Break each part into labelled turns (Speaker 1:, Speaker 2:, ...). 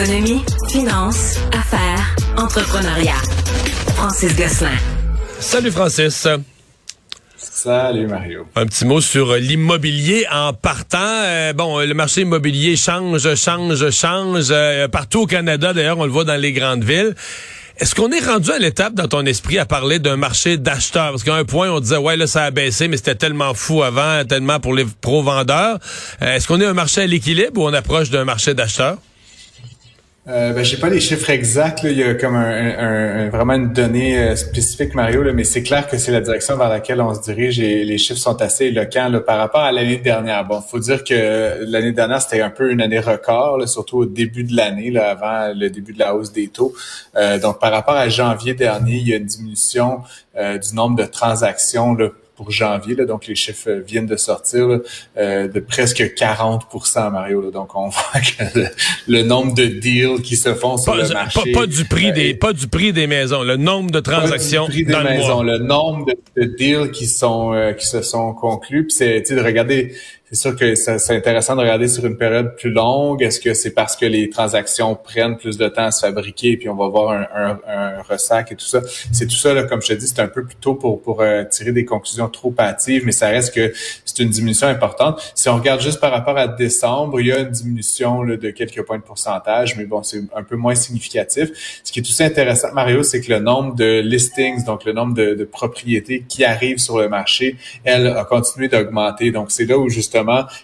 Speaker 1: Économie, finance, affaires, entrepreneuriat. Francis Gosselin.
Speaker 2: Salut Francis.
Speaker 3: Salut Mario.
Speaker 2: Un petit mot sur l'immobilier en partant. Euh, bon, le marché immobilier change, change, change. Euh, partout au Canada, d'ailleurs, on le voit dans les grandes villes. Est-ce qu'on est rendu à l'étape dans ton esprit à parler d'un marché d'acheteurs? Parce qu'à un point, on disait, ouais, là, ça a baissé, mais c'était tellement fou avant, tellement pour les pro-vendeurs. Euh, Est-ce qu'on est un marché à l'équilibre ou on approche d'un marché d'acheteurs?
Speaker 3: Euh, ben, j'ai pas les chiffres exacts. Là. Il y a comme un, un, vraiment une donnée euh, spécifique, Mario, là, mais c'est clair que c'est la direction vers laquelle on se dirige et les chiffres sont assez éloquents là, par rapport à l'année dernière. Bon, faut dire que l'année dernière, c'était un peu une année record, là, surtout au début de l'année, là, avant le début de la hausse des taux. Euh, donc, par rapport à janvier dernier, il y a une diminution euh, du nombre de transactions là, pour janvier, là, donc les chiffres viennent de sortir, là, euh, de presque 40% Mario. Là, donc on voit que le, le, nombre de deals qui se font sur
Speaker 2: pas,
Speaker 3: le marché...
Speaker 2: Pas, pas du prix euh, des, pas du prix des maisons, le nombre de transactions
Speaker 3: pas du prix
Speaker 2: dans
Speaker 3: des
Speaker 2: le
Speaker 3: maisons,
Speaker 2: mois.
Speaker 3: le nombre de, de deals qui sont euh, qui se sont conclus. Puis c'est de regarder c'est sûr que c'est intéressant de regarder sur une période plus longue. Est-ce que c'est parce que les transactions prennent plus de temps à se fabriquer et puis on va voir un, un, un ressac et tout ça? C'est tout ça, là, comme je te dis, c'est un peu plus tôt pour, pour euh, tirer des conclusions trop hâtives, mais ça reste que c'est une diminution importante. Si on regarde juste par rapport à décembre, il y a une diminution là, de quelques points de pourcentage, mais bon, c'est un peu moins significatif. Ce qui est aussi intéressant, Mario, c'est que le nombre de listings, donc le nombre de, de propriétés qui arrivent sur le marché, elle a continué d'augmenter. Donc, c'est là où justement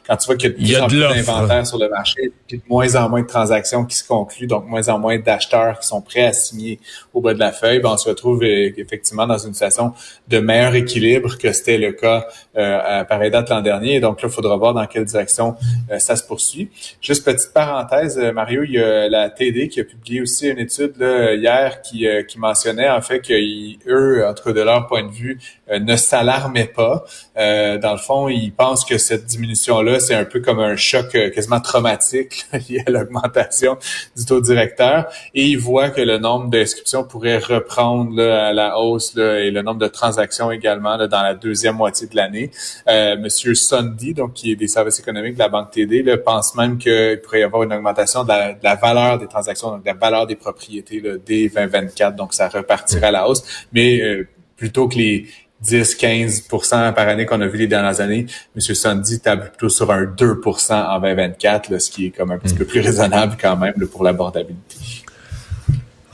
Speaker 3: quand tu vois qu'il y a de plus en plus d'inventaire sur le marché, puis de moins en moins de transactions qui se concluent, donc moins en moins d'acheteurs qui sont prêts à signer au bas de la feuille, ben on se retrouve effectivement dans une situation de meilleur équilibre que c'était le cas euh, à pareille date l'an dernier. Donc là, il faudra voir dans quelle direction euh, ça se poursuit. Juste petite parenthèse, Mario, il y a la TD qui a publié aussi une étude là, hier qui, euh, qui mentionnait en fait qu'eux, entre de leur point de vue, euh, ne s'alarmaient pas. dans le fond, ils pensent que cette diminution là c'est un peu comme un choc euh, quasiment traumatique lié à l'augmentation du taux directeur. Et il voit que le nombre d'inscriptions pourrait reprendre là, à la hausse là, et le nombre de transactions également dans la deuxième moitié de l'année. Euh, Monsieur Sundy, donc qui est des services économiques de la Banque TD, pense même qu'il pourrait y avoir une augmentation de la, valeur des transactions, donc de la valeur des propriétés dès 2024. Donc ça repartira à la hausse. Mais euh, plutôt que les 10-15 par année qu'on a vu les dernières années. M. Sandy table plutôt sur un 2 en 2024, là, ce qui est comme un petit peu plus raisonnable quand même là, pour l'abordabilité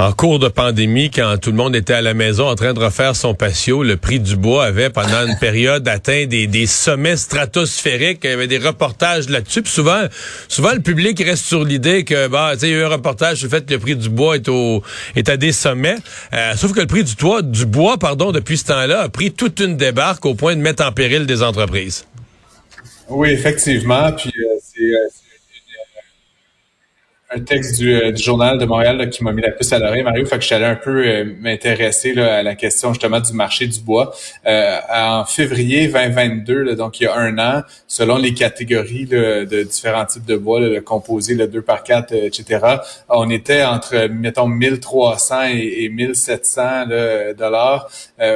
Speaker 2: en cours de pandémie, quand tout le monde était à la maison en train de refaire son patio, le prix du bois avait pendant une période atteint des, des sommets stratosphériques. Il y avait des reportages là-dessus. souvent, souvent le public reste sur l'idée que bah, il y a eu un reportage sur le fait que le prix du bois est au est à des sommets. Euh, sauf que le prix du toit, du bois, pardon, depuis ce temps-là, a pris toute une débarque au point de mettre en péril des entreprises.
Speaker 3: Oui, effectivement. Puis euh, c'est un texte du, euh, du, journal de Montréal là, qui m'a mis la puce à l'oreille, Mario. Fait que je suis allé un peu euh, m'intéresser à la question justement du marché du bois. Euh, en février 2022, là, donc il y a un an, selon les catégories là, de différents types de bois, le composé, le 2 par 4, etc., on était entre, mettons, 1300 et, et 1700 là, dollars.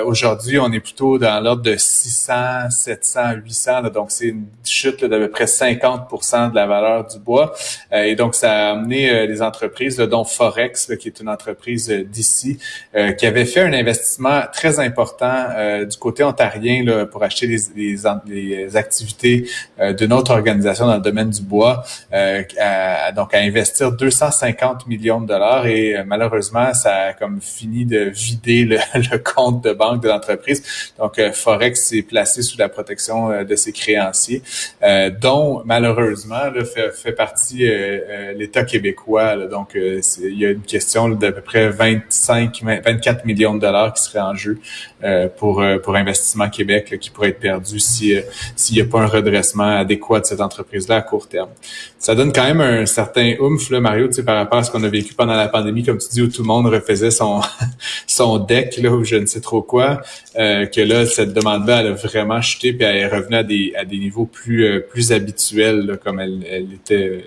Speaker 3: Aujourd'hui, on est plutôt dans l'ordre de 600, 700, 800. Là, donc, c'est une chute d'à peu près 50% de la valeur du bois. et donc, ça amené des entreprises, dont Forex, qui est une entreprise d'ici, euh, qui avait fait un investissement très important euh, du côté ontarien là, pour acheter les, les, les activités euh, d'une autre organisation dans le domaine du bois, à, donc à investir 250 millions de dollars et malheureusement, ça a comme fini de vider le, le compte de banque de l'entreprise. Donc, Forex s'est placé sous la protection de ses créanciers, dont malheureusement là, fait, fait partie l'État québécois. Donc, il y a une question d'à peu près 25, 24 millions de dollars qui seraient en jeu pour pour Investissement Québec qui pourrait être perdu si s'il n'y a pas un redressement adéquat de cette entreprise-là à court terme. Ça donne quand même un certain oomph, là, Mario, par rapport à ce qu'on a vécu pendant la pandémie, comme tu dis, où tout le monde refaisait son son deck, là, ou je ne sais trop quoi, que là, cette demande-là, elle a vraiment chuté, puis elle est revenue à des, niveaux plus, plus habituels, comme elle était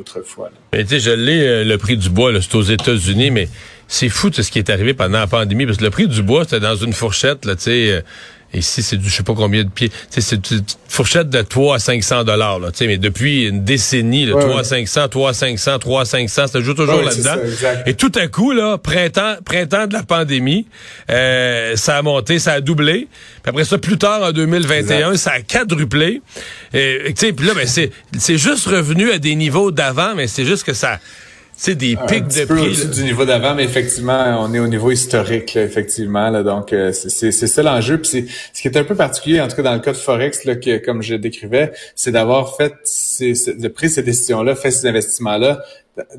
Speaker 3: autrefois.
Speaker 2: Mais tu sais, je l'ai, euh, le prix du bois, c'est aux États-Unis, mais c'est fou ce qui est arrivé pendant la pandémie, parce que le prix du bois, c'était dans une fourchette, là, tu sais, euh, Ici, c'est du je sais pas combien de pieds. C'est une fourchette de 3 à 500 dollars. Mais depuis une décennie, là, 3 à 500, 3 à 500, 3 à 500, ça joue toujours là-dedans. Et tout à coup, là, printemps, printemps de la pandémie, euh, ça a monté, ça a doublé. Puis après ça, plus tard, en 2021, ça a quadruplé. Et, puis là, ben, c'est juste revenu à des niveaux d'avant, mais c'est juste que ça c'est des pics de
Speaker 3: peu
Speaker 2: prix.
Speaker 3: du niveau d'avant, mais effectivement, on est au niveau historique, effectivement. Là, donc, euh, c'est ça l'enjeu. Puis ce qui est un peu particulier, en tout cas dans le cas de Forex, là, que, comme je décrivais, c'est d'avoir fait ces, de pris ces décisions-là, fait ces investissements-là,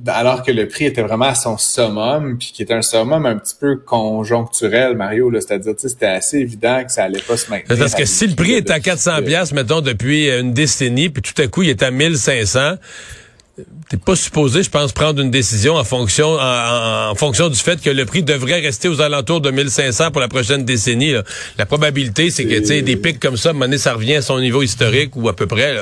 Speaker 3: alors que le prix était vraiment à son summum, puis qui était un summum un petit peu conjoncturel, Mario. C'est-à-dire, c'était assez évident que ça allait pas se maintenir.
Speaker 2: Parce que si le prix est à 400 pièces, mettons, depuis une décennie, puis tout à coup, il est à 1500 t'es pas supposé, je pense, prendre une décision en fonction en, fonction du fait que le prix devrait rester aux alentours de 1500 pour la prochaine décennie. La probabilité, c'est que des pics comme ça, à ça revient à son niveau historique ou à peu près.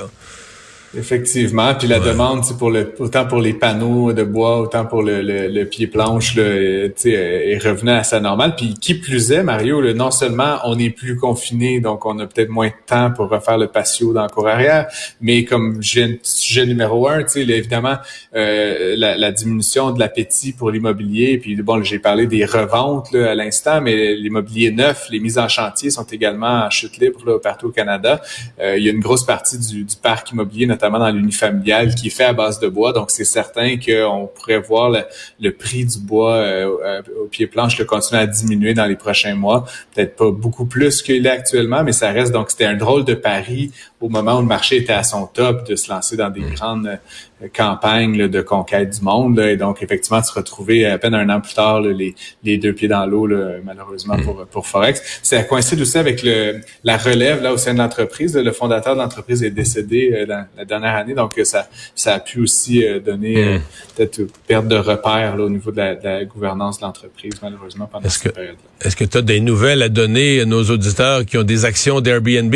Speaker 3: Effectivement, puis la demande, pour le autant pour les panneaux de bois, autant pour le, le, pied planche, là, est revenu à sa normale. Puis qui plus est, Mario, là, non seulement on est plus confiné, donc on a peut-être moins de temps pour refaire le patio dans le cours arrière, mais comme sujet numéro un, tu sais, évidemment, euh, la, la, diminution de l'appétit pour l'immobilier. Puis bon, j'ai parlé des reventes là, à l'instant, mais l'immobilier neuf, les mises en chantier sont également en chute libre là, partout au Canada. Euh, il y a une grosse partie du, du parc immobilier, notamment dans l'unifamilial, qui est fait à base de bois. Donc, c'est certain qu'on pourrait voir le, prix du bois euh, euh, au pied planche le continuer à diminuer dans les prochains mois. Peut-être pas beaucoup plus qu'il est actuellement, mais ça reste. Donc, c'était un drôle de pari au moment où le marché était à son top de se lancer dans des mm. grandes euh, campagnes de conquête du monde. et donc, effectivement, de se retrouver à peine un an plus tard, les, les, deux pieds dans l'eau, malheureusement mm. pour, pour Forex. Ça coïncide aussi avec le, la relève là au sein de l'entreprise. Le fondateur de l'entreprise est décédé dans la dernière année, donc ça, ça a pu aussi euh, donner mm. peut-être une perte de repère là, au niveau de la, gouvernance de l'entreprise, malheureusement, pendant cette période-là.
Speaker 2: Est-ce que tu as des nouvelles à donner à nos auditeurs qui ont des actions d'Airbnb?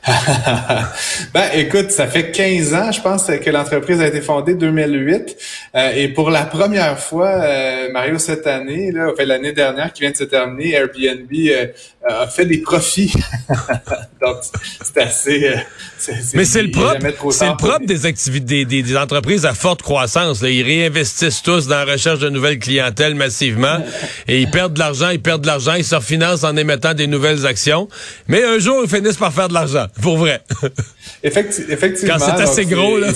Speaker 3: ben, écoute, ça fait 15 ans, je pense, que l'entreprise a été fondée 2008. Euh, et pour la première fois, euh, Mario, cette année, là, fait l'année dernière qui vient de se terminer, Airbnb euh, a fait des profits. Donc, c'est assez...
Speaker 2: Mais c'est le propre, c'est le propre des activités des, des, entreprises à forte croissance. Là. Ils réinvestissent tous dans la recherche de nouvelles clientèles massivement et ils perdent de l'argent, ils perdent de l'argent, ils se refinancent en émettant des nouvelles actions. Mais un jour, ils finissent par faire de l'argent, pour vrai.
Speaker 3: effectivement.
Speaker 2: Quand c'est assez gros, là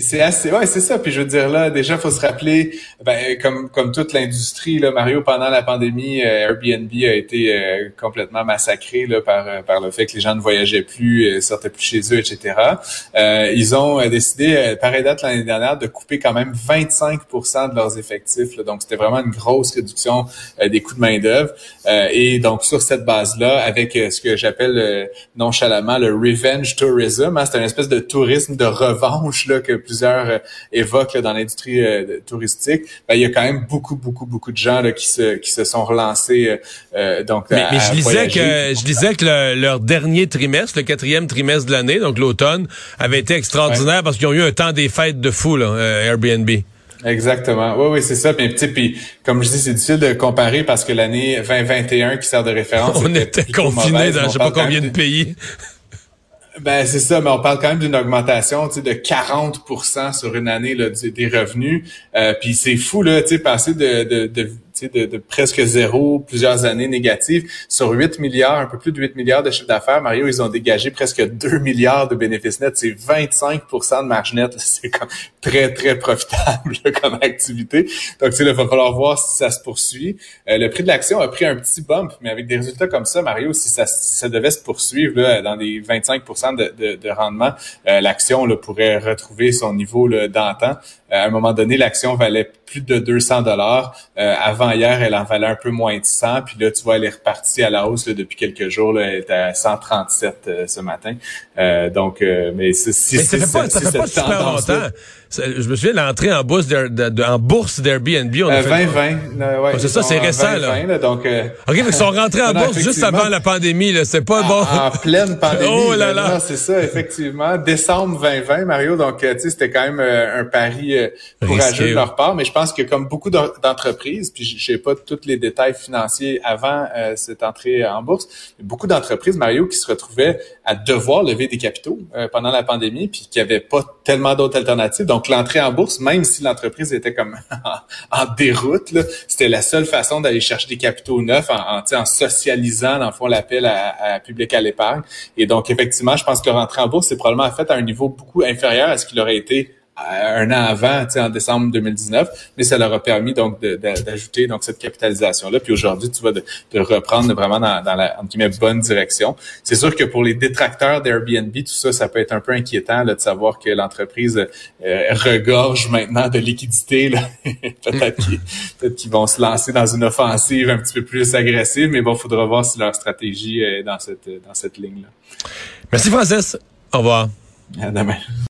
Speaker 3: c'est assez, ouais, c'est ça. Puis je veux dire là, déjà, faut se rappeler, ben, comme comme toute l'industrie là, Mario, pendant la pandémie, euh, Airbnb a été euh, complètement massacré là par euh, par le fait que les gens ne voyageaient plus, sortaient plus chez eux, etc. ils ont décidé, pareil date l'année dernière, de couper quand même 25% de leurs effectifs. donc c'était vraiment une grosse réduction des coûts de main d'œuvre. et donc sur cette base-là, avec ce que j'appelle nonchalamment le revenge tourism, hein, c'est une espèce de tourisme de revanche là que plusieurs euh, évoquent dans l'industrie euh, touristique, ben, il y a quand même beaucoup, beaucoup, beaucoup de gens là, qui se qui se sont relancés. Euh, donc,
Speaker 2: mais, je disais que je disais que leur dernier trimestre, le quatrième trimestre de l'année, donc l'automne, avait été extraordinaire parce qu'ils ont eu un temps des fêtes de fou là, Airbnb.
Speaker 3: Exactement. Oui, oui, c'est ça. Puis, puis, comme je dis, c'est difficile de comparer parce que l'année 2021 qui sert de référence.
Speaker 2: On était, confinés dans je sais pas combien de pays.
Speaker 3: Ben c'est ça, mais on parle quand même d'une augmentation de 40% sur une année là, des revenus. Euh, puis c'est fou là, passer de, de, de de, de, presque zéro, plusieurs années négatives. Sur 8 milliards, un peu plus de 8 milliards de chiffre d'affaires, Mario, ils ont dégagé presque 2 milliards de bénéfices nets. C'est 25 de marge nette. C'est comme très, très profitable comme activité. Donc, il va falloir voir si ça se poursuit. Euh, le prix de l'action a pris un petit bump, mais avec des résultats comme ça, Mario, si ça, ça devait se poursuivre là, dans des 25 de, de, de rendement, euh, l'action pourrait retrouver son niveau d'antan. Euh, à un moment donné, l'action valait plus de 200 dollars. Euh, avant hier, elle en valait un peu moins de 100. Puis là, tu vois, elle est repartie à la hausse depuis quelques jours. Là, elle est à 137 euh, ce matin. Euh, donc, mais si
Speaker 2: mais ça fait pas, ça fait pas super longtemps. Je me souviens de l'entrée en bourse en bourse d'Airbnb.
Speaker 3: 2020. ouais,
Speaker 2: c'est ça, c'est récent. 2020, là.
Speaker 3: donc, ok,
Speaker 2: mais ils sont rentrés en bourse juste avant la pandémie. C'est pas bon.
Speaker 3: En pleine pandémie.
Speaker 2: oh là là.
Speaker 3: C'est ça, effectivement. Décembre 2020, Mario. Donc, tu sais, c'était quand même un pari courageux de leur part. Mais je pense que comme beaucoup d'entreprises, puis je sais pas tous les détails financiers avant euh, cette entrée en bourse, beaucoup d'entreprises, Mario, qui se retrouvaient à devoir lever des capitaux euh, pendant la pandémie, puis qui n'avaient pas tellement d'autres alternatives. Donc l'entrée en bourse, même si l'entreprise était comme en, déroute, c'était la seule façon d'aller chercher des capitaux neufs en, en, socialisant, dans le fond, l'appel à, à public à l'épargne. Et donc effectivement, je pense que rentrer en bourse, c'est probablement fait à un niveau beaucoup inférieur à ce qu'il aurait été un an avant, en décembre 2019, mais ça leur a permis donc d'ajouter donc cette capitalisation là. Puis aujourd'hui, tu vas de, reprendre vraiment dans, la entre guillemets, bonne direction. C'est sûr que pour les détracteurs d'Airbnb, tout ça, ça peut être un peu inquiétant là, de savoir que l'entreprise euh, regorge maintenant de liquidités. peut-être qu'ils vont se lancer dans une offensive un petit peu plus agressive, mais bon, il faudra voir si leur stratégie est dans cette dans cette ligne là.
Speaker 2: Merci Francis. Au revoir.
Speaker 3: À demain.